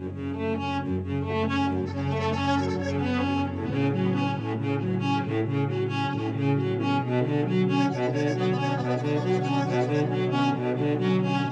I'm free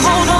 hold on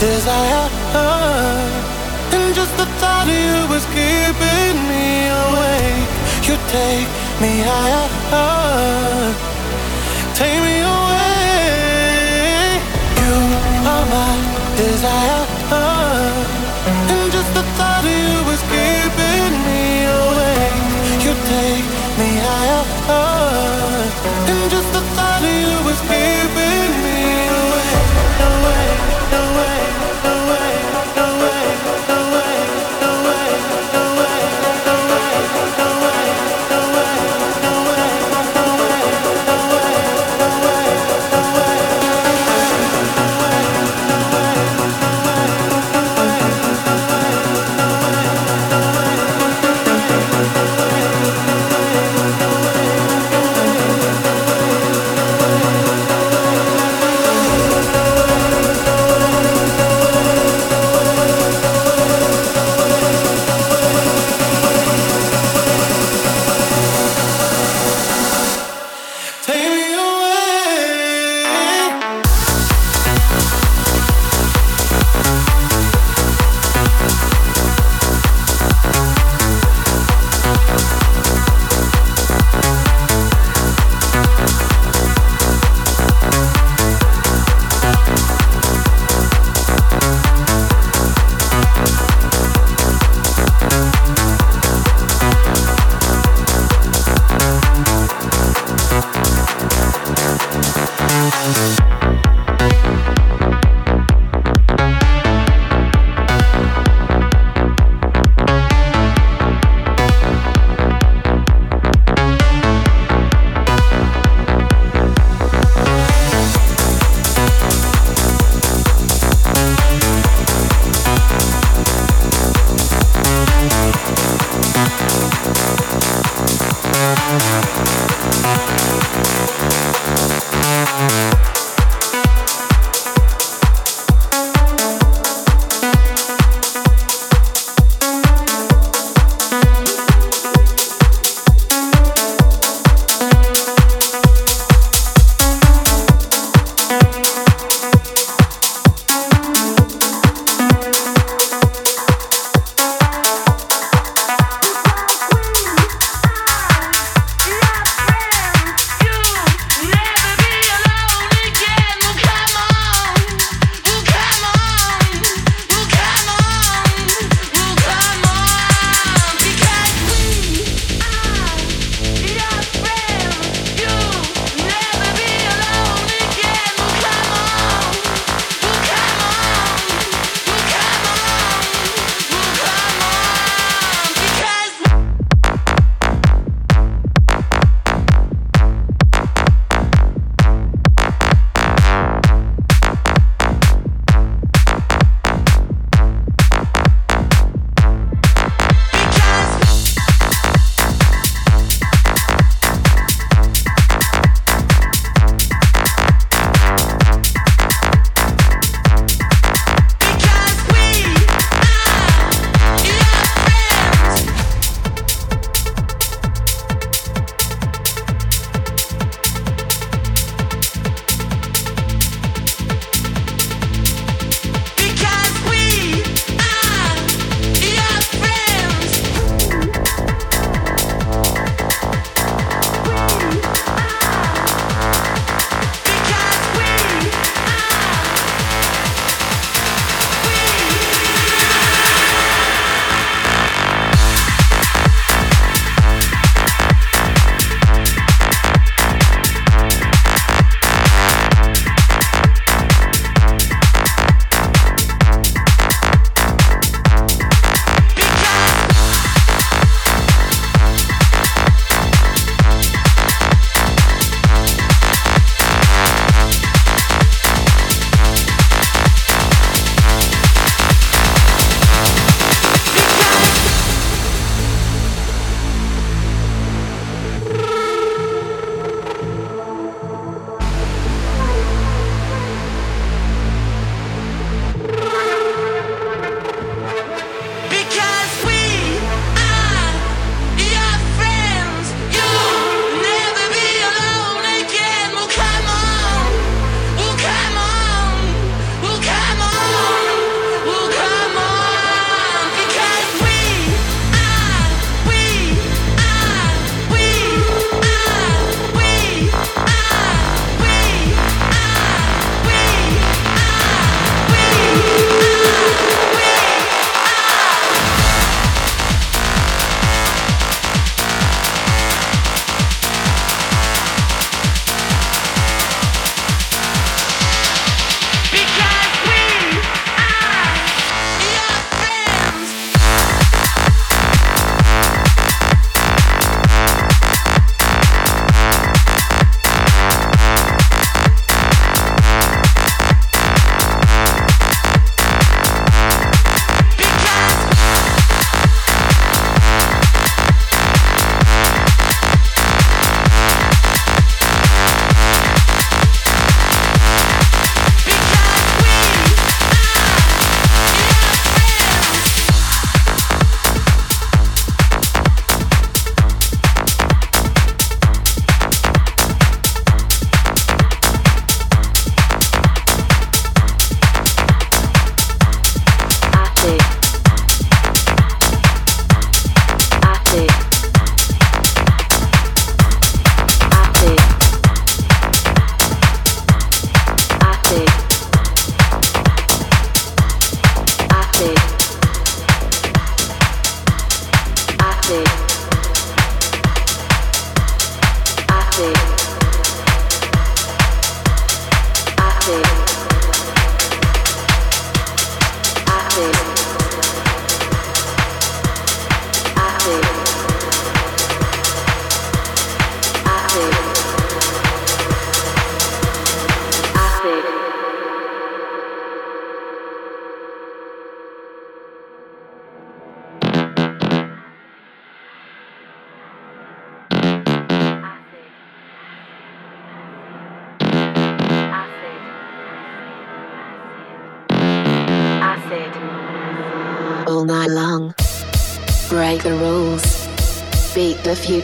desire. And just the thought of you was keeping me awake. You take me higher. Take me away. You are my desire. And just the thought of you was keeping me awake. You take me higher. And just the thought of you was keeping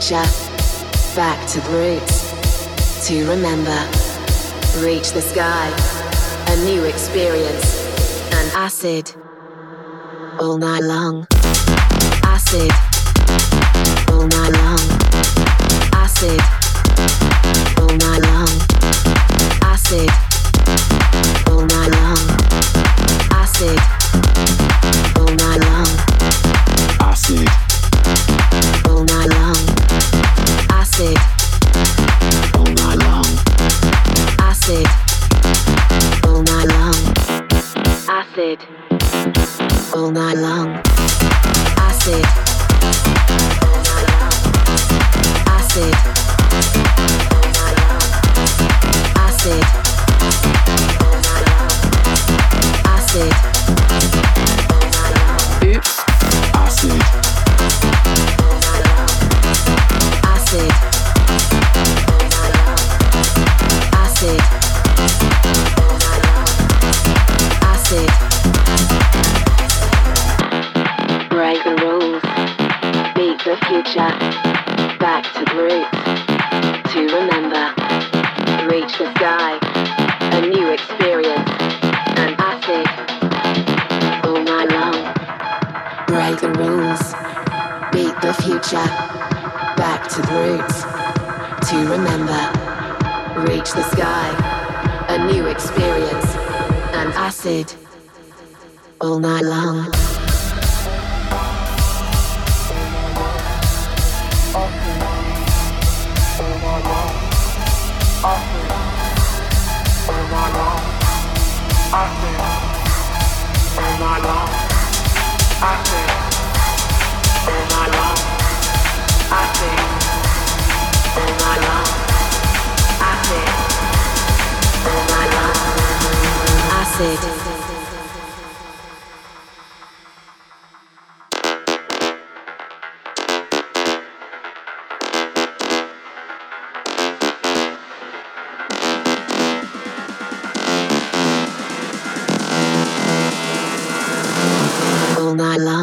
future, all night long.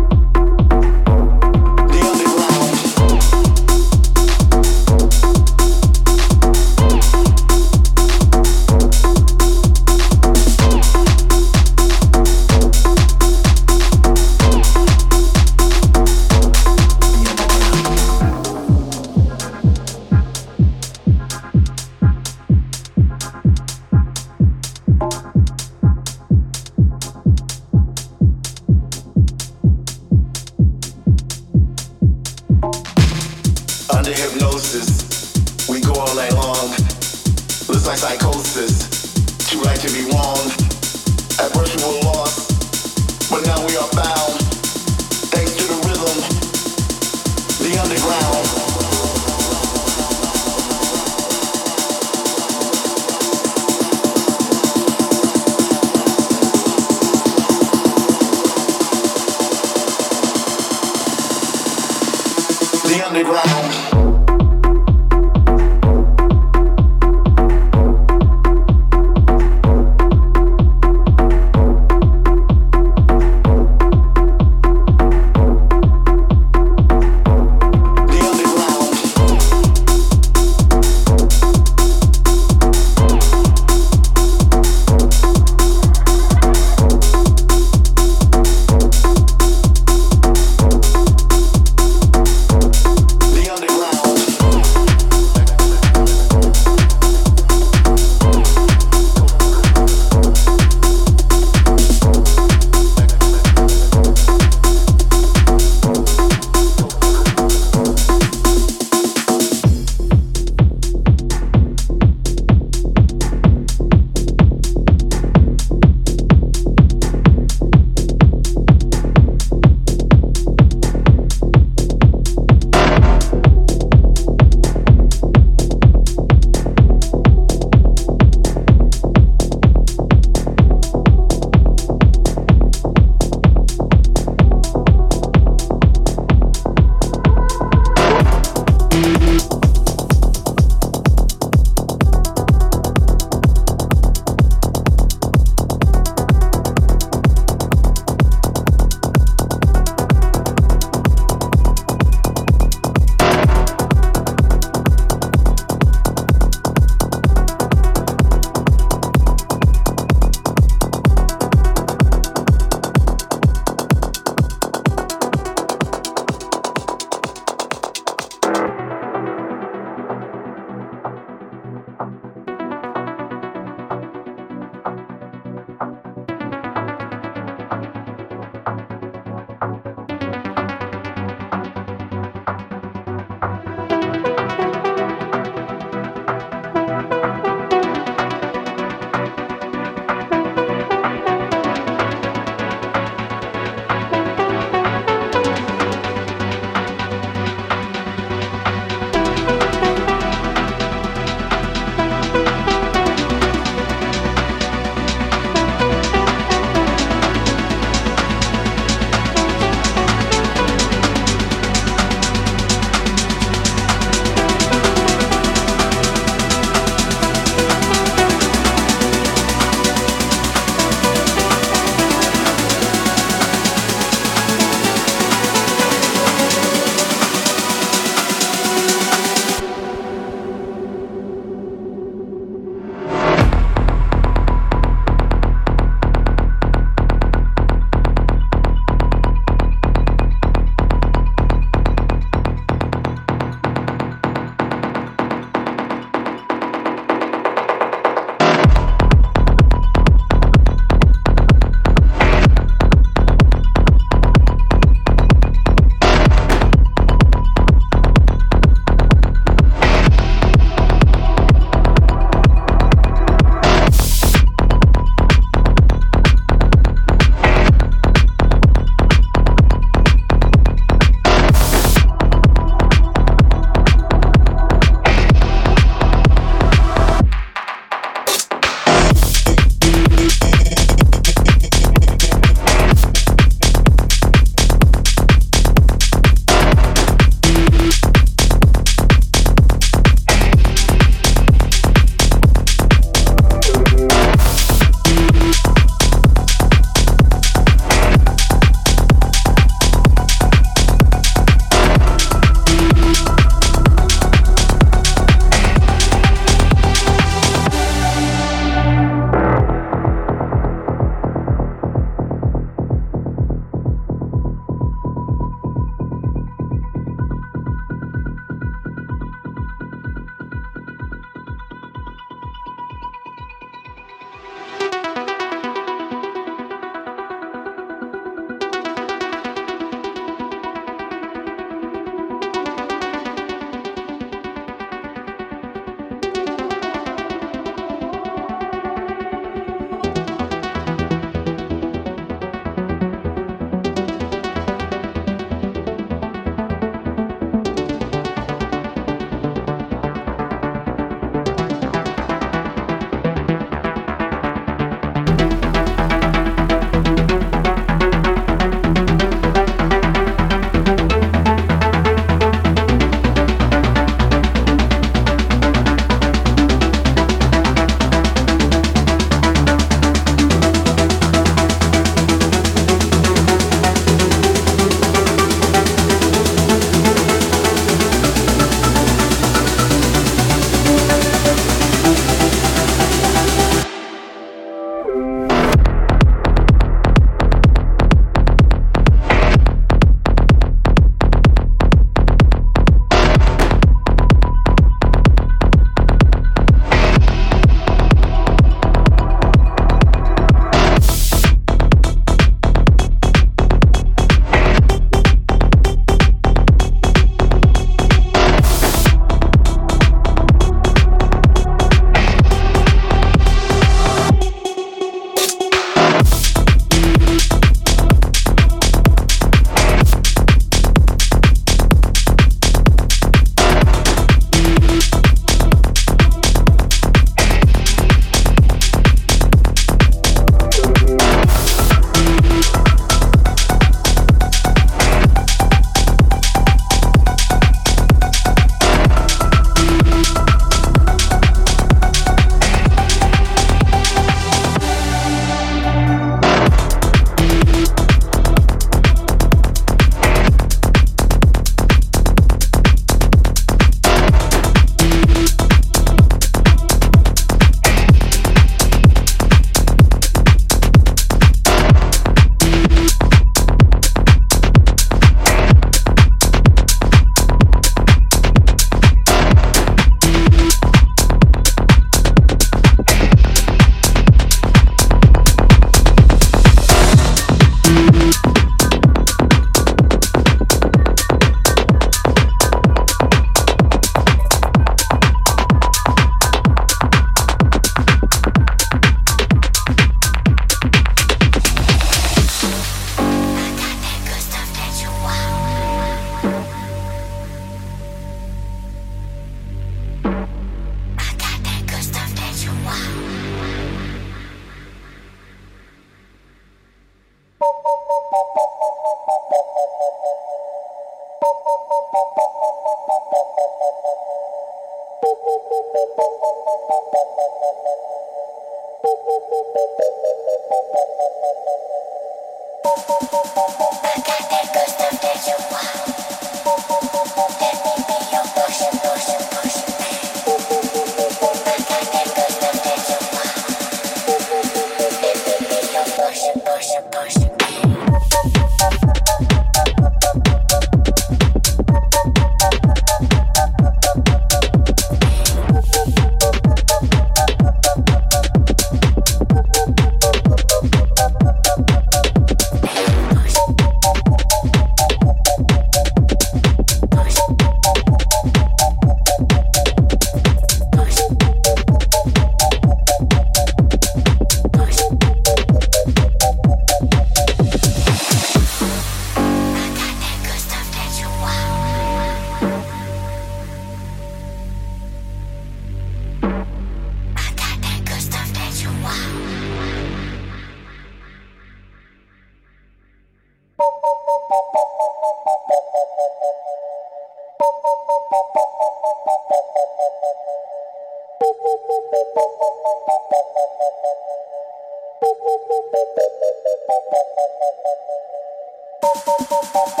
Música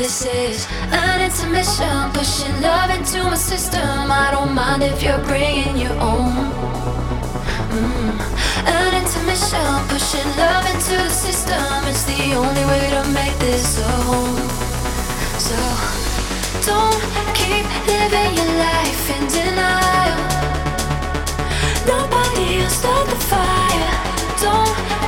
This is an intermission, pushing love into my system. I don't mind if you're bringing your own. Mm. An intermission, pushing love into the system. It's the only way to make this so. So don't keep living your life in denial. Nobody will start the fire. Don't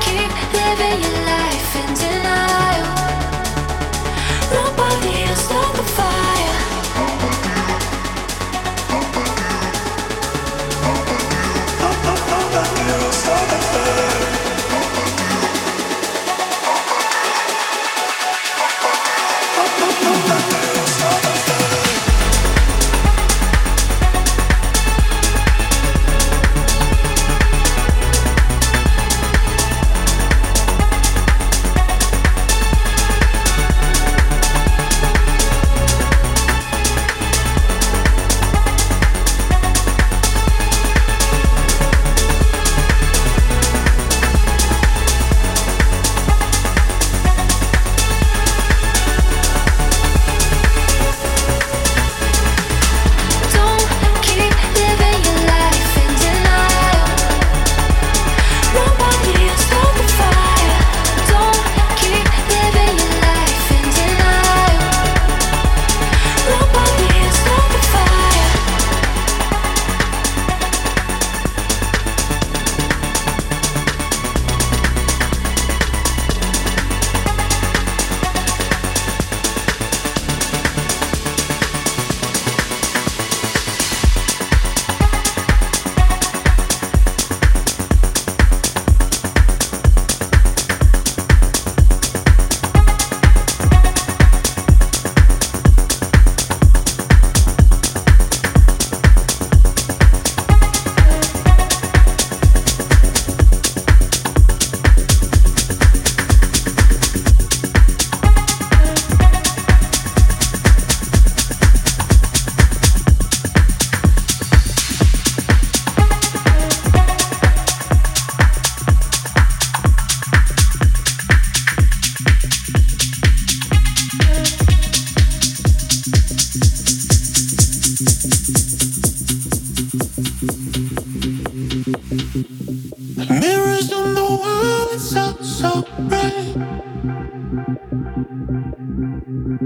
Yeah,